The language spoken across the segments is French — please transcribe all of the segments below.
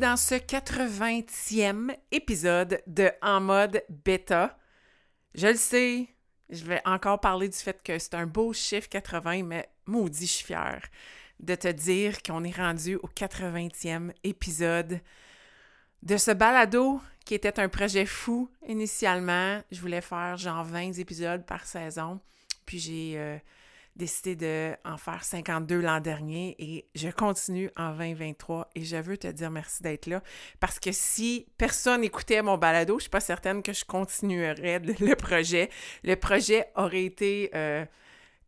Dans ce 80e épisode de En mode bêta. Je le sais, je vais encore parler du fait que c'est un beau chiffre 80, mais maudit, je suis fière de te dire qu'on est rendu au 80e épisode de ce balado qui était un projet fou initialement. Je voulais faire genre 20 épisodes par saison. Puis j'ai euh, décidé d'en faire 52 l'an dernier et je continue en 2023 et je veux te dire merci d'être là parce que si personne écoutait mon balado, je suis pas certaine que je continuerais le projet. Le projet aurait été euh,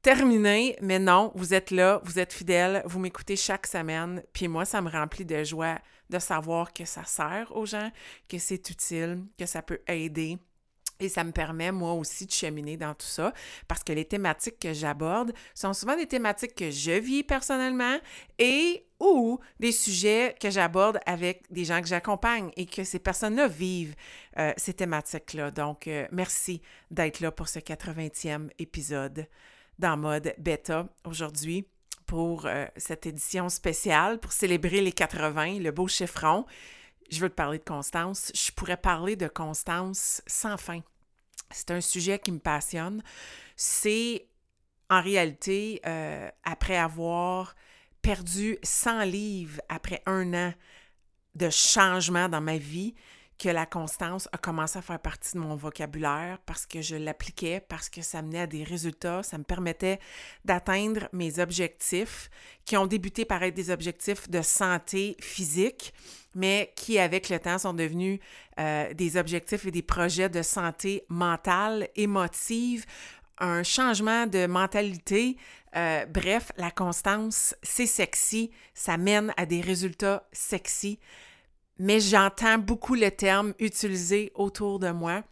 terminé, mais non, vous êtes là, vous êtes fidèles, vous m'écoutez chaque semaine, puis moi, ça me remplit de joie de savoir que ça sert aux gens, que c'est utile, que ça peut aider et ça me permet, moi aussi, de cheminer dans tout ça parce que les thématiques que j'aborde sont souvent des thématiques que je vis personnellement et ou des sujets que j'aborde avec des gens que j'accompagne et que ces personnes-là vivent euh, ces thématiques-là. Donc, euh, merci d'être là pour ce 80e épisode dans mode bêta aujourd'hui pour euh, cette édition spéciale pour célébrer les 80, le beau chiffron je veux te parler de Constance. Je pourrais parler de Constance sans fin. C'est un sujet qui me passionne. C'est en réalité, euh, après avoir perdu 100 livres après un an de changement dans ma vie, que la constance a commencé à faire partie de mon vocabulaire parce que je l'appliquais, parce que ça menait à des résultats, ça me permettait d'atteindre mes objectifs qui ont débuté par être des objectifs de santé physique, mais qui, avec le temps, sont devenus euh, des objectifs et des projets de santé mentale, émotive, un changement de mentalité. Euh, bref, la constance, c'est sexy, ça mène à des résultats sexy mais j'entends beaucoup le terme utilisé autour de moi.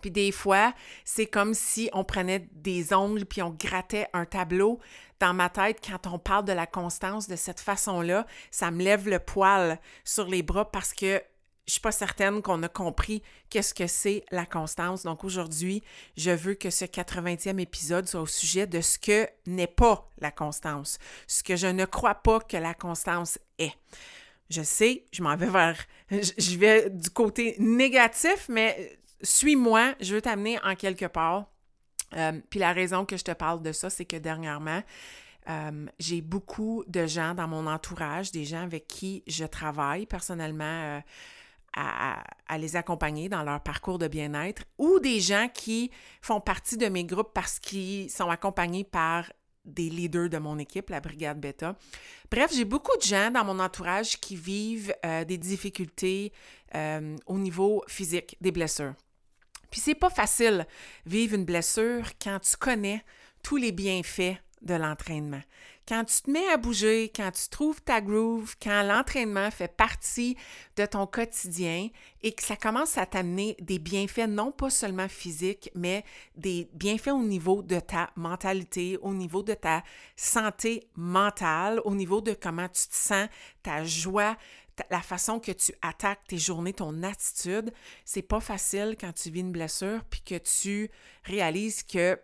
Puis des fois, c'est comme si on prenait des ongles puis on grattait un tableau dans ma tête quand on parle de la constance de cette façon-là. Ça me lève le poil sur les bras parce que je suis pas certaine qu'on a compris qu'est-ce que c'est la constance. Donc aujourd'hui, je veux que ce 80e épisode soit au sujet de ce que n'est pas la constance, ce que je ne crois pas que la constance est. Je sais, je m'en vais vers. Je vais du côté négatif, mais suis-moi, je veux t'amener en quelque part. Euh, puis la raison que je te parle de ça, c'est que dernièrement, euh, j'ai beaucoup de gens dans mon entourage, des gens avec qui je travaille personnellement euh, à, à, les accompagner dans leur parcours de bien-être, ou des gens qui font partie de mes groupes parce qu'ils sont accompagnés par des leaders de mon équipe, la Brigade Beta. Bref, j'ai beaucoup de gens dans mon entourage qui vivent euh, des difficultés euh, au niveau physique, des blessures. Puis c'est pas facile vivre une blessure quand tu connais tous les bienfaits de l'entraînement. Quand tu te mets à bouger, quand tu trouves ta groove, quand l'entraînement fait partie de ton quotidien et que ça commence à t'amener des bienfaits non pas seulement physiques, mais des bienfaits au niveau de ta mentalité, au niveau de ta santé mentale, au niveau de comment tu te sens, ta joie, la façon que tu attaques tes journées, ton attitude, c'est pas facile quand tu vis une blessure puis que tu réalises que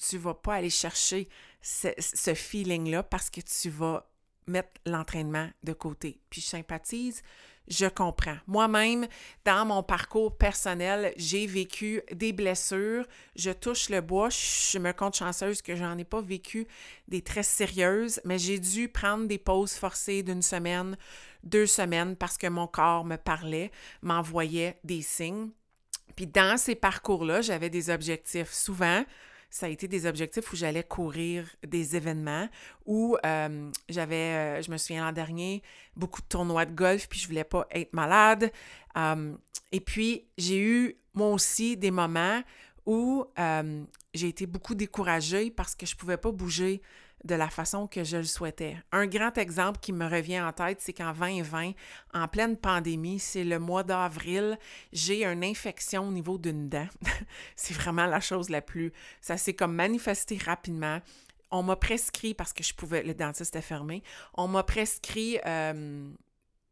tu vas pas aller chercher ce, feeling-là parce que tu vas mettre l'entraînement de côté. Puis je sympathise, je comprends. Moi-même, dans mon parcours personnel, j'ai vécu des blessures. Je touche le bois. Je me compte chanceuse que j'en ai pas vécu des très sérieuses, mais j'ai dû prendre des pauses forcées d'une semaine, deux semaines parce que mon corps me parlait, m'envoyait des signes. Puis dans ces parcours-là, j'avais des objectifs. Souvent, ça a été des objectifs où j'allais courir des événements, où euh, j'avais, euh, je me souviens l'an dernier, beaucoup de tournois de golf, puis je voulais pas être malade. Euh, et puis, j'ai eu, moi aussi, des moments où j'ai été beaucoup découragée parce que je ne pouvais pas bouger de la façon que je le souhaitais. Un grand exemple qui me revient en tête, c'est qu'en 2020, en pleine pandémie, c'est le mois d'avril, j'ai une infection au niveau d'une dent. c'est vraiment la chose la plus... Ça s'est comme manifesté rapidement. On m'a prescrit, parce que je pouvais, le dentiste est fermé, on m'a prescrit euh,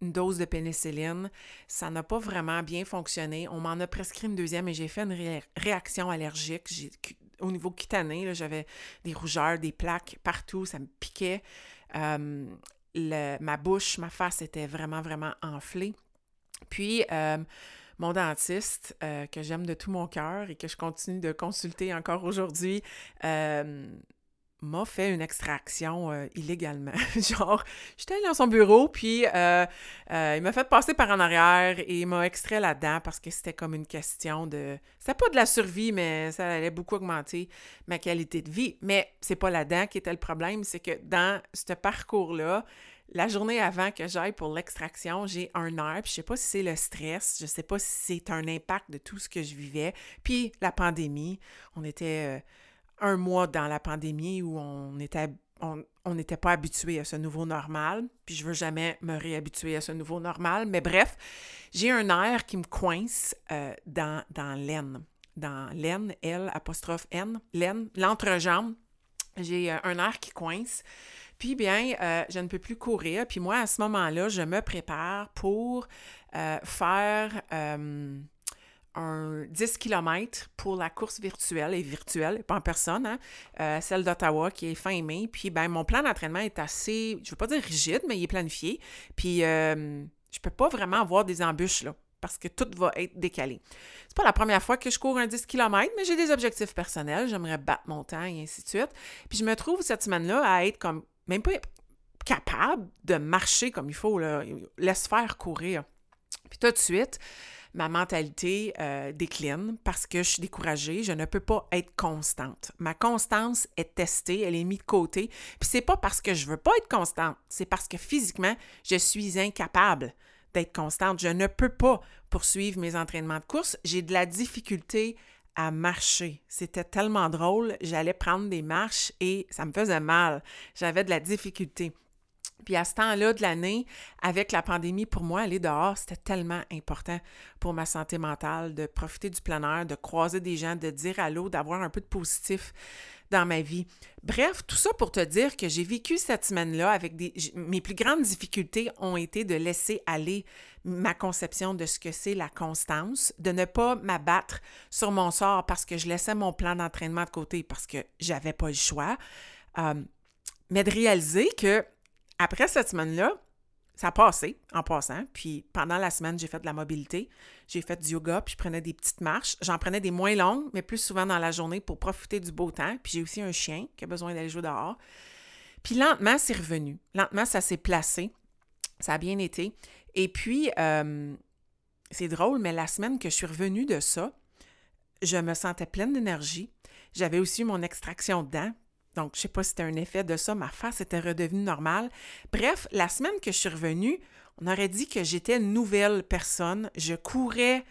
une dose de pénicilline. Ça n'a pas vraiment bien fonctionné. On m'en a prescrit une deuxième et j'ai fait une réaction allergique. Au niveau cutané, j'avais des rougeurs, des plaques partout, ça me piquait. Euh, ma bouche, ma face était vraiment, vraiment enflée. Puis, euh, mon dentiste, euh, que j'aime de tout mon cœur et que je continue de consulter encore aujourd'hui, m'a fait une extraction euh, illégalement. Genre, j'étais allée dans son bureau, puis euh, euh, il m'a fait passer par en arrière et il m'a extrait la dent parce que c'était comme une question de... C'était pas de la survie, mais ça allait beaucoup augmenter ma qualité de vie. Mais c'est pas la dent qui était le problème, c'est que dans ce parcours-là, la journée avant que j'aille pour l'extraction, j'ai un nerf, puis je sais pas si c'est le stress, je sais pas si c'est un impact de tout ce que je vivais, puis la pandémie, on était un mois dans la pandémie où on était on n'était pas habitué à ce nouveau normal, puis je veux jamais me réhabituer à ce nouveau normal, mais bref, j'ai un air qui me coince euh, dans, dans l'aine, dans l'aine, L apostrophe N, l'aine, l'entrejambe, j'ai euh, un air qui coince, puis bien, euh, je ne peux plus courir, puis moi, à ce moment-là, je me prépare pour faire un 10 km pour la course virtuelle et virtuelle, pas en personne, hein, euh, celle d'Ottawa qui est fin mai. Puis ben mon plan d'entraînement est assez, je veux pas dire rigide, mais il est planifié. Puis euh, je peux pas vraiment avoir des embûches là parce que tout va être décalé. C'est pas la première fois que je cours un 10 km, mais j'ai des objectifs personnels, j'aimerais battre mon temps et ainsi de suite. Puis je me trouve cette semaine-là à être comme même pas capable de marcher comme il faut là, laisse faire courir. Puis tout de suite, ma mentalité euh, décline parce que je suis découragée, je ne peux pas être constante. Ma constance est testée, elle est mise de côté. Puis c'est pas parce que je veux pas être constante, c'est parce que physiquement, je suis incapable d'être constante. Je ne peux pas poursuivre mes entraînements de course. J'ai de la difficulté à marcher. C'était tellement drôle, j'allais prendre des marches et ça me faisait mal. J'avais de la difficulté. Puis à ce temps-là de l'année, avec la pandémie, pour moi, aller dehors, c'était tellement important pour ma santé mentale, de profiter du plein air, de croiser des gens, de dire allô, d'avoir un peu de positif dans ma vie. Bref, tout ça pour te dire que j'ai vécu cette semaine-là avec des... Mes plus grandes difficultés ont été de laisser aller ma conception de ce que c'est la constance, de ne pas m'abattre sur mon sort parce que je laissais mon plan d'entraînement de côté parce que j'avais pas le choix, euh, mais de réaliser que après cette semaine-là, ça a passé en passant. Puis pendant la semaine, j'ai fait de la mobilité. J'ai fait du yoga, puis je prenais des petites marches. J'en prenais des moins longues, mais plus souvent dans la journée pour profiter du beau temps. Puis j'ai aussi un chien qui a besoin d'aller jouer dehors. Puis lentement, c'est revenu. Lentement, ça s'est placé. Ça a bien été. Et puis, euh, c'est drôle, mais la semaine que je suis revenue de ça, je me sentais pleine d'énergie. J'avais aussi mon extraction de dents, donc, je ne sais pas si c'était un effet de ça, ma face était redevenue normale. Bref, la semaine que je suis revenue, on aurait dit que j'étais une nouvelle personne. Je courais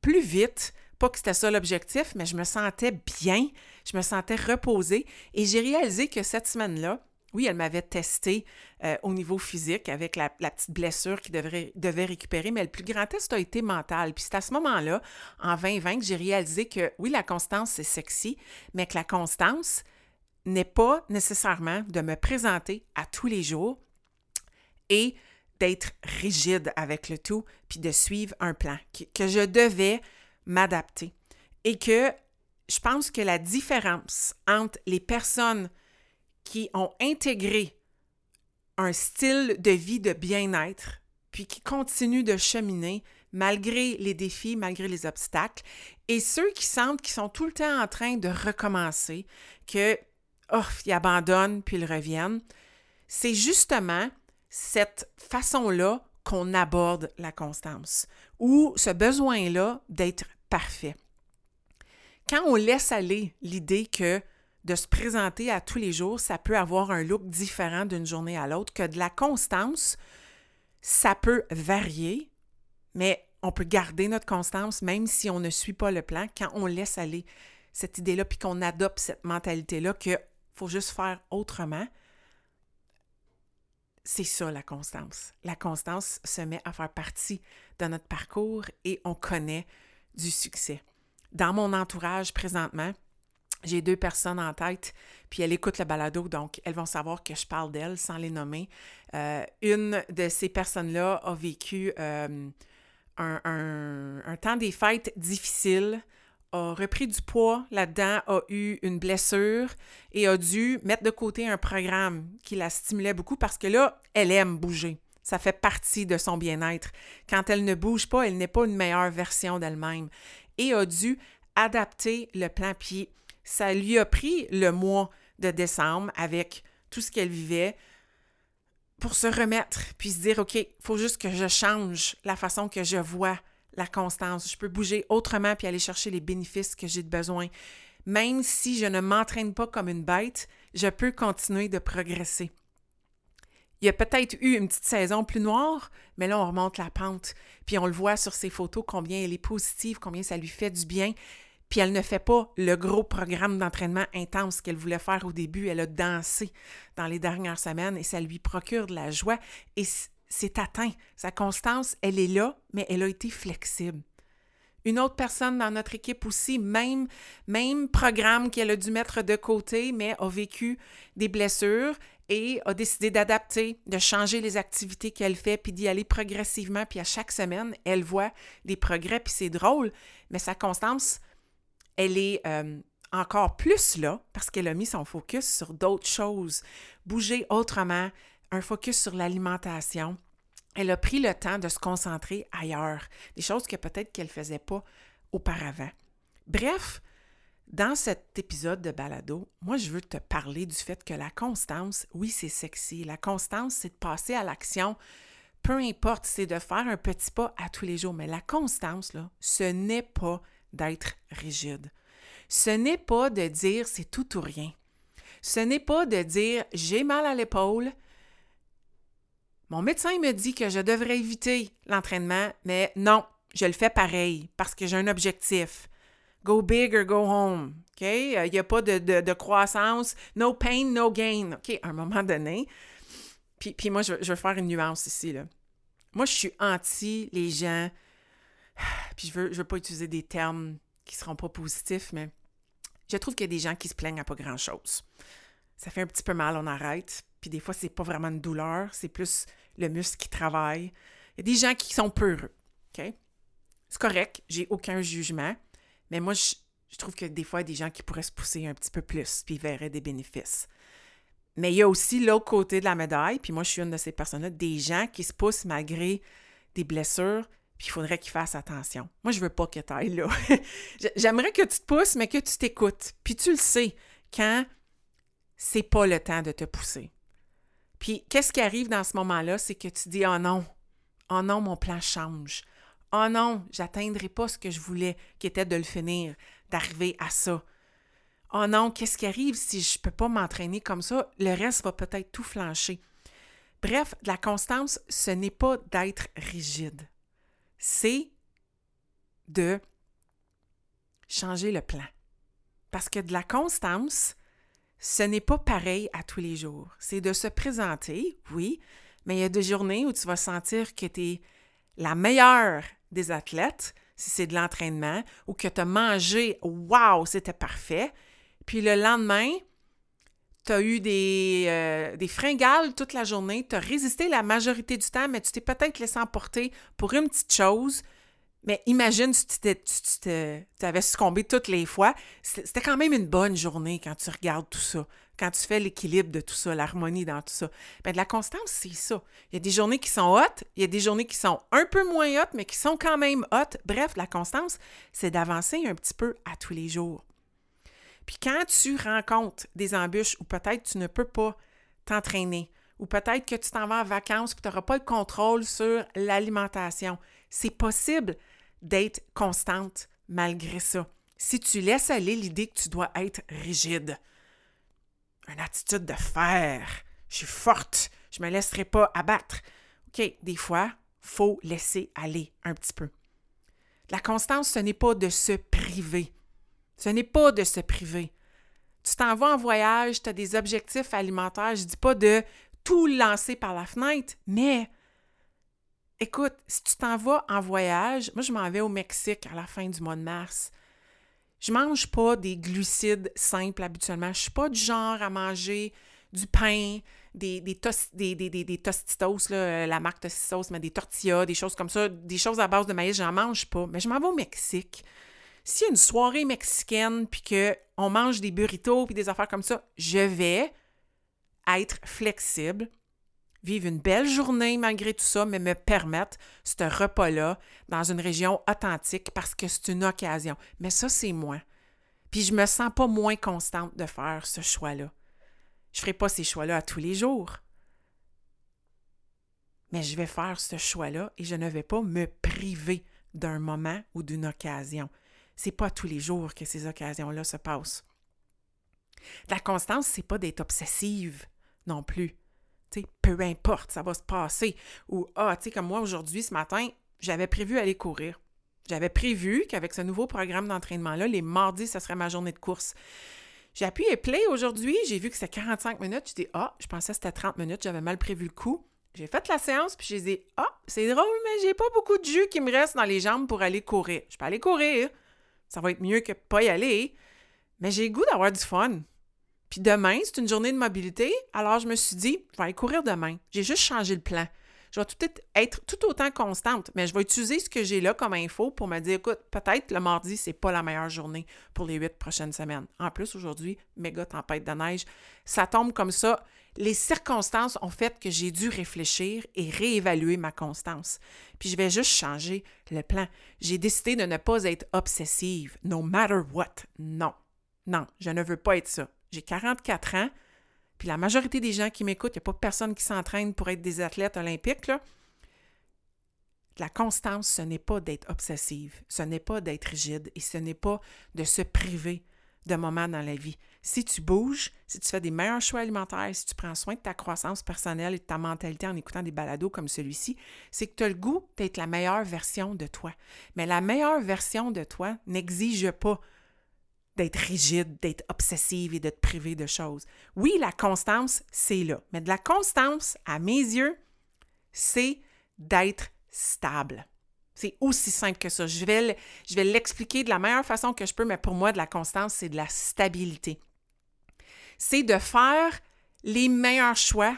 plus vite. Pas que c'était ça l'objectif, mais je me sentais bien, je me sentais reposée. Et j'ai réalisé que cette semaine-là, oui, elle m'avait testé euh, au niveau physique avec la, petite blessure qui devrait, devait récupérer, mais le plus grand test a été mental. Puis c'est à ce moment-là, en 2020, que j'ai réalisé que oui, la constance, c'est sexy, mais que la constance, n'est pas nécessairement de me présenter à tous les jours et d'être rigide avec le tout, puis de suivre un plan, que je devais m'adapter. Et que je pense que la différence entre les personnes qui ont intégré un style de vie de bien-être, puis qui continuent de cheminer malgré les défis, malgré les obstacles, et ceux qui sentent qu'ils sont tout le temps en train de recommencer, que oh, ils abandonnent puis ils reviennent. C'est justement cette façon-là qu'on aborde la constance ou ce besoin-là d'être parfait. Quand on laisse aller l'idée que de se présenter à tous les jours, ça peut avoir un look différent d'une journée à l'autre, que de la constance, ça peut varier, mais on peut garder notre constance même si on ne suit pas le plan quand on laisse aller cette idée-là, puis qu'on adopte cette mentalité-là qu'il faut juste faire autrement, c'est ça la constance. La constance se met à faire partie de notre parcours et on connaît du succès. Dans mon entourage présentement, j'ai deux personnes en tête, puis elles écoutent le balado, donc elles vont savoir que je parle d'elles sans les nommer. Euh, une de ces personnes-là a vécu euh, un, un, temps des fêtes difficile, a repris du poids là-dedans, a eu une blessure et a dû mettre de côté un programme qui la stimulait beaucoup parce que là, elle aime bouger. Ça fait partie de son bien-être. Quand elle ne bouge pas, elle n'est pas une meilleure version d'elle-même. Et a dû adapter le plan. Puis ça lui a pris le mois de décembre avec tout ce qu'elle vivait pour se remettre, puis se dire, OK, il faut juste que je change la façon que je vois la constance. Je peux bouger autrement puis aller chercher les bénéfices que j'ai de besoin. Même si je ne m'entraîne pas comme une bête, je peux continuer de progresser. Il y a peut-être eu une petite saison plus noire, mais là, on remonte la pente. Puis on le voit sur ses photos, combien elle est positive, combien ça lui fait du bien. Puis elle ne fait pas le gros programme d'entraînement intense qu'elle voulait faire au début. Elle a dansé dans les dernières semaines et ça lui procure de la joie. Et c'est atteint. Sa constance, elle est là, mais elle a été flexible. Une autre personne dans notre équipe aussi, même, programme qu'elle a dû mettre de côté, mais a vécu des blessures et a décidé d'adapter, de changer les activités qu'elle fait, puis d'y aller progressivement. Puis à chaque semaine, elle voit des progrès, puis c'est drôle, mais sa constance, elle est euh, encore plus là parce qu'elle a mis son focus sur d'autres choses, bouger autrement, un focus sur l'alimentation. Elle a pris le temps de se concentrer ailleurs, des choses que peut-être qu'elle ne faisait pas auparavant. Bref, dans cet épisode de balado, moi, je veux te parler du fait que la constance, oui, c'est sexy. La constance, c'est de passer à l'action. Peu importe, c'est de faire un petit pas à tous les jours. Mais la constance, là, ce n'est pas d'être rigide. Ce n'est pas de dire c'est tout ou rien. Ce n'est pas de dire j'ai mal à l'épaule, mon médecin me dit que je devrais éviter l'entraînement, mais non, je le fais pareil parce que j'ai un objectif. Go big or go home. OK? Il n'y a pas de, croissance. No pain, no gain. OK? À un moment donné. Puis, puis moi, je, je, veux faire une nuance ici. Là. Moi, je suis anti les gens. Puis je veux, je veux pas utiliser des termes qui ne seront pas positifs, mais je trouve qu'il y a des gens qui se plaignent à pas grand-chose. Ça fait un petit peu mal, on arrête. Puis des fois, c'est pas vraiment une douleur, c'est plus le muscle qui travaille. Il y a des gens qui sont peureux. OK? C'est correct, j'ai aucun jugement, mais moi, je, trouve que des fois, il y a des gens qui pourraient se pousser un petit peu plus, puis verraient des bénéfices. Mais il y a aussi l'autre côté de la médaille, puis moi, je suis une de ces personnes-là, des gens qui se poussent malgré des blessures, puis il faudrait qu'ils fassent attention. Moi, je veux pas que tu ailles là. J'aimerais que tu te pousses, mais que tu t'écoutes. Puis tu le sais, quand c'est pas le temps de te pousser. Puis qu'est-ce qui arrive dans ce moment-là, c'est que tu dis oh non, oh non, mon plan change. Oh non, j'atteindrai pas ce que je voulais, qui était de le finir, d'arriver à ça. Oh non, qu'est-ce qui arrive si je peux pas m'entraîner comme ça? Le reste va peut-être tout flancher. Bref, la constance, ce n'est pas d'être rigide. C'est de changer le plan. Parce que de la constance, ce n'est pas pareil à tous les jours. C'est de se présenter, oui, mais il y a des journées où tu vas sentir que tu es la meilleure des athlètes, si c'est de l'entraînement, ou que tu as mangé, waouh, c'était parfait. Puis le lendemain, tu as eu des, euh, des fringales toute la journée, tu as résisté la majorité du temps, mais tu t'es peut-être laissé emporter pour une petite chose, mais imagine si tu avais succombé toutes les fois. C'était quand même une bonne journée quand tu regardes tout ça, quand tu fais l'équilibre de tout ça, l'harmonie dans tout ça. Bien, de la constance, c'est ça. Il y a des journées qui sont hautes, il y a des journées qui sont un peu moins hautes, mais qui sont quand même hautes. Bref, la constance, c'est d'avancer un petit peu à tous les jours. Puis quand tu rencontres des embûches où peut-être tu ne peux pas t'entraîner, ou peut-être que tu t'en vas en vacances et tu n'auras pas le contrôle sur l'alimentation, c'est possible d'être constante malgré ça. Si tu laisses aller l'idée que tu dois être rigide, une attitude de fer, je suis forte, je ne me laisserai pas abattre. OK, des fois, faut laisser aller un petit peu. La constance, ce n'est pas de se priver. Ce n'est pas de se priver. Tu t'en vas en voyage, tu as des objectifs alimentaires. Je ne dis pas de tout lancer par la fenêtre, mais écoute, si tu t'en vas en voyage, moi je m'en vais au Mexique à la fin du mois de mars. Je mange pas des glucides simples habituellement. Je suis pas du genre à manger du pain, des, des, des, tostitos, là, la marque tostitos, mais des tortillas, des choses comme ça, des choses à base de maïs, j'en mange pas. Mais je m'en vais au Mexique. S'il y a une soirée mexicaine, puis qu'on mange des burritos, puis des affaires comme ça, je vais être flexible, vivre une belle journée malgré tout ça, mais me permettre ce repas-là dans une région authentique parce que c'est une occasion. Mais ça, c'est moi. Puis je me sens pas moins constante de faire ce choix-là. Je ferai pas ces choix-là à tous les jours. Mais je vais faire ce choix-là et je ne vais pas me priver d'un moment ou d'une occasion. C'est pas tous les jours que ces occasions-là se passent. La constance, c'est pas d'être obsessive non plus. Sais, peu importe, ça va se passer. Ou, ah, tu sais, comme moi aujourd'hui, ce matin, j'avais prévu aller courir. J'avais prévu qu'avec ce nouveau programme d'entraînement-là, les mardis, ce serait ma journée de course. J'ai appuyé play aujourd'hui, j'ai vu que c'était 45 minutes. Je dis, ah, je pensais que c'était 30 minutes, j'avais mal prévu le coup. J'ai fait la séance, puis j'ai dit, ah, c'est drôle, mais j'ai pas beaucoup de jus qui me reste dans les jambes pour aller courir. Je peux aller courir ça va être mieux que pas y aller. Mais j'ai goût d'avoir du fun. Puis demain, c'est une journée de mobilité, alors je me suis dit, je vais aller courir demain. J'ai juste changé le plan. Je vais tout être, tout autant constante, mais je vais utiliser ce que j'ai là comme info pour me dire, écoute, peut-être le mardi, c'est pas la meilleure journée pour les huit prochaines semaines. En plus, aujourd'hui, méga tempête de neige. Ça tombe comme ça les circonstances ont fait que j'ai dû réfléchir et réévaluer ma constance. Puis je vais juste changer le plan. J'ai décidé de ne pas être obsessive, no matter what. Non, non, je ne veux pas être ça. J'ai 44 ans, puis la majorité des gens qui m'écoutent, il n'y a pas personne qui s'entraîne pour être des athlètes olympiques. Là. La constance, ce n'est pas d'être obsessive, ce n'est pas d'être rigide et ce n'est pas de se priver de moments dans la vie. Si tu bouges, si tu fais des meilleurs choix alimentaires, si tu prends soin de ta croissance personnelle et de ta mentalité en écoutant des balados comme celui-ci, c'est que tu as le goût d'être la meilleure version de toi. Mais la meilleure version de toi n'exige pas d'être rigide, d'être obsessive et de te priver de choses. Oui, la constance, c'est là. Mais de la constance, à mes yeux, c'est d'être stable. C'est aussi simple que ça. Je vais, l'expliquer de la meilleure façon que je peux, mais pour moi, de la constance, c'est de la stabilité. C'est de faire les meilleurs choix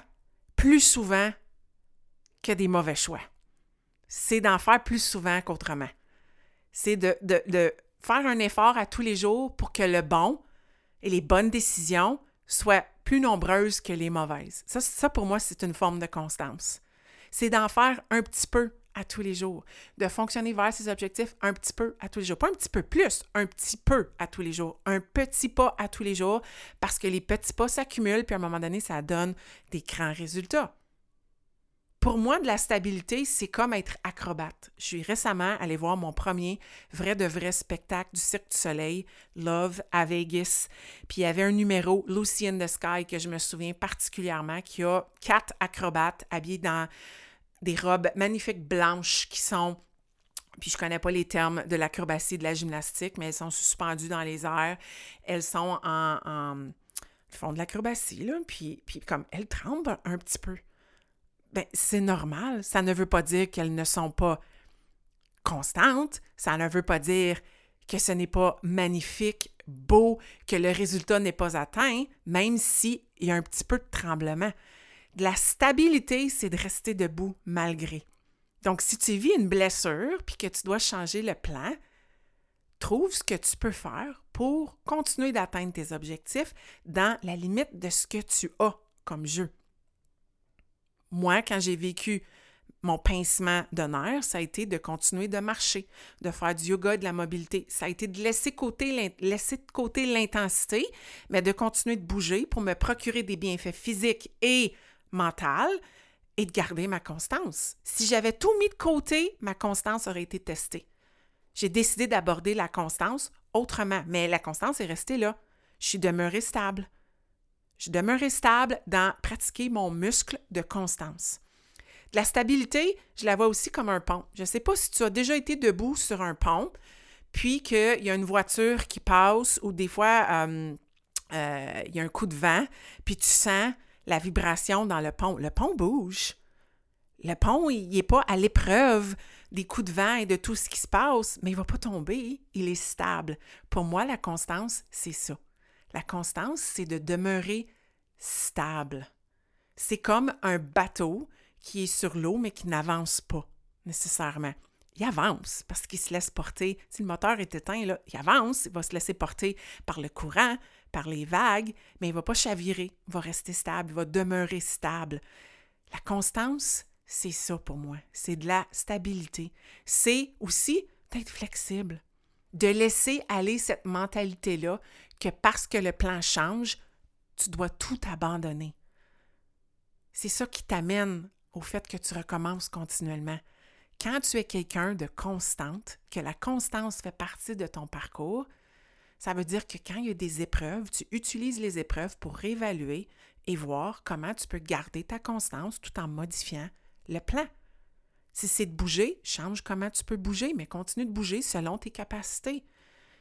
plus souvent que des mauvais choix. C'est d'en faire plus souvent qu'autrement. C'est de faire un effort à tous les jours pour que le bon et les bonnes décisions soient plus nombreuses que les mauvaises. Ça, ça pour moi, c'est une forme de constance. C'est d'en faire un petit peu à tous les jours, de fonctionner vers ses objectifs un petit peu à tous les jours. Pas un petit peu plus, un petit peu à tous les jours, un petit pas à tous les jours, parce que les petits pas s'accumulent, puis à un moment donné, ça donne des grands résultats. Pour moi, de la stabilité, c'est comme être acrobate. Je suis récemment allée voir mon premier vrai de vrai spectacle du Cirque du Soleil, Love à Vegas. Puis il y avait un numéro, Lucy in the Sky, que je me souviens particulièrement, qui a quatre acrobates habillés dans des robes magnifiques blanches qui sont puis je connais pas les termes de l'acrobatie de la gymnastique, mais elles sont suspendues dans les airs. Elles sont en, en font de l'acrobatie là, puis, puis comme elles tremblent un petit peu. Ben c'est normal. Ça ne veut pas dire qu'elles ne sont pas constantes. Ça ne veut pas dire que ce n'est pas magnifique, beau, que le résultat n'est pas atteint, même s'il y a un petit peu de tremblement. De la stabilité, c'est de rester debout malgré. Donc, si tu vis une blessure puis que tu dois changer le plan, trouve ce que tu peux faire pour continuer d'atteindre tes objectifs dans la limite de ce que tu as comme jeu. Moi, quand j'ai vécu mon pincement nerfs, ça a été de continuer de marcher, de faire du yoga, de la mobilité. Ça a été de laisser, laisser de côté l'intensité, mais de continuer de bouger pour me procurer des bienfaits physiques et mentale et de garder ma constance. Si j'avais tout mis de côté, ma constance aurait été testée. J'ai décidé d'aborder la constance autrement, mais la constance est restée là. Je suis demeurée stable. Je demeurée stable dans pratiquer mon muscle de constance. la stabilité, je la vois aussi comme un pont. Je ne sais pas si tu as déjà été debout sur un pont, puis qu'il y a une voiture qui passe ou des fois, euh, euh, il y a un coup de vent, puis tu sens la vibration dans le pont. Le pont bouge. Le pont, il n'est pas à l'épreuve des coups de vent et de tout ce qui se passe, mais il ne va pas tomber, il est stable. Pour moi, la constance, c'est ça. La constance, c'est de demeurer stable. C'est comme un bateau qui est sur l'eau, mais qui n'avance pas nécessairement. Il avance parce qu'il se laisse porter. Si le moteur est éteint, il avance, il va se laisser porter par le courant, par les vagues, mais il ne va pas chavirer, il va rester stable, il va demeurer stable. La constance, c'est ça pour moi. C'est de la stabilité. C'est aussi d'être flexible, de laisser aller cette mentalité-là que parce que le plan change, tu dois tout abandonner. C'est ça qui t'amène au fait que tu recommences continuellement. Quand tu es quelqu'un de constante, que la constance fait partie de ton parcours, ça veut dire que quand il y a des épreuves, tu utilises les épreuves pour réévaluer et voir comment tu peux garder ta constance tout en modifiant le plan. Si c'est de bouger, change comment tu peux bouger, mais continue de bouger selon tes capacités.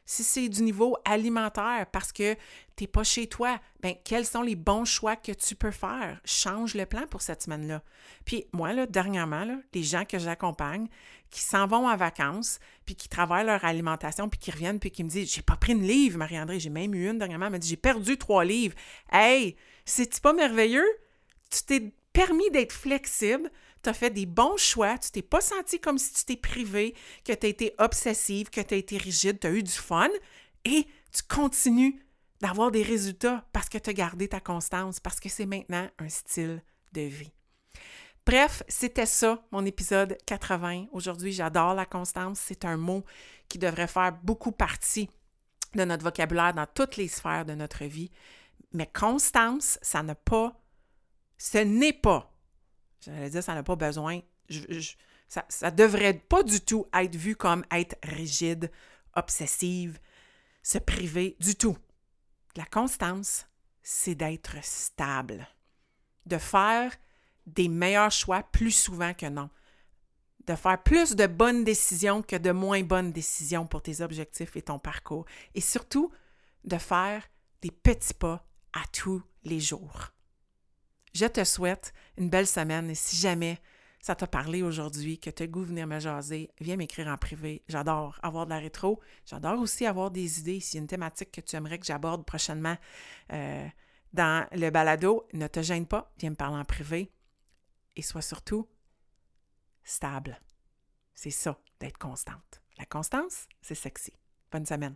Si c'est du niveau alimentaire parce que tu n'es pas chez toi, ben, quels sont les bons choix que tu peux faire? Change le plan pour cette semaine-là. Puis moi, là, dernièrement, là, les gens que j'accompagne qui s'en vont en vacances, puis qui travaillent leur alimentation, puis qui reviennent, puis qui me disent J'ai pas pris une livre, Marie-André, j'ai même eu une dernièrement, elle m'a dit J'ai perdu trois livres. Hey, c'est-tu pas merveilleux? Tu t'es permis d'être flexible, tu as fait des bons choix, tu t'es pas senti comme si tu t'es privé, que tu as été obsessive, que tu as été rigide, tu as eu du fun et tu continues d'avoir des résultats parce que tu as gardé ta constance, parce que c'est maintenant un style de vie. Bref, c'était ça, mon épisode 80. Aujourd'hui, j'adore la constance. C'est un mot qui devrait faire beaucoup partie de notre vocabulaire dans toutes les sphères de notre vie. Mais constance, ça n'a pas, ce n'est pas J'allais dire, ça n'a pas besoin. ça ne devrait pas du tout être vu comme être rigide, obsessive, se priver du tout. La constance, c'est d'être stable, de faire des meilleurs choix plus souvent que non, de faire plus de bonnes décisions que de moins bonnes décisions pour tes objectifs et ton parcours, et surtout de faire des petits pas à tous les jours. Je te souhaite une belle semaine et si jamais ça t'a parlé aujourd'hui, que tu as goût venir me jaser, viens m'écrire en privé. J'adore avoir de la rétro. J'adore aussi avoir des idées. S'il y a une thématique que tu aimerais que j'aborde prochainement euh, dans le balado, ne te gêne pas, viens me parler en privé et sois surtout stable. C'est ça, d'être constante. La constance, c'est sexy. Bonne semaine.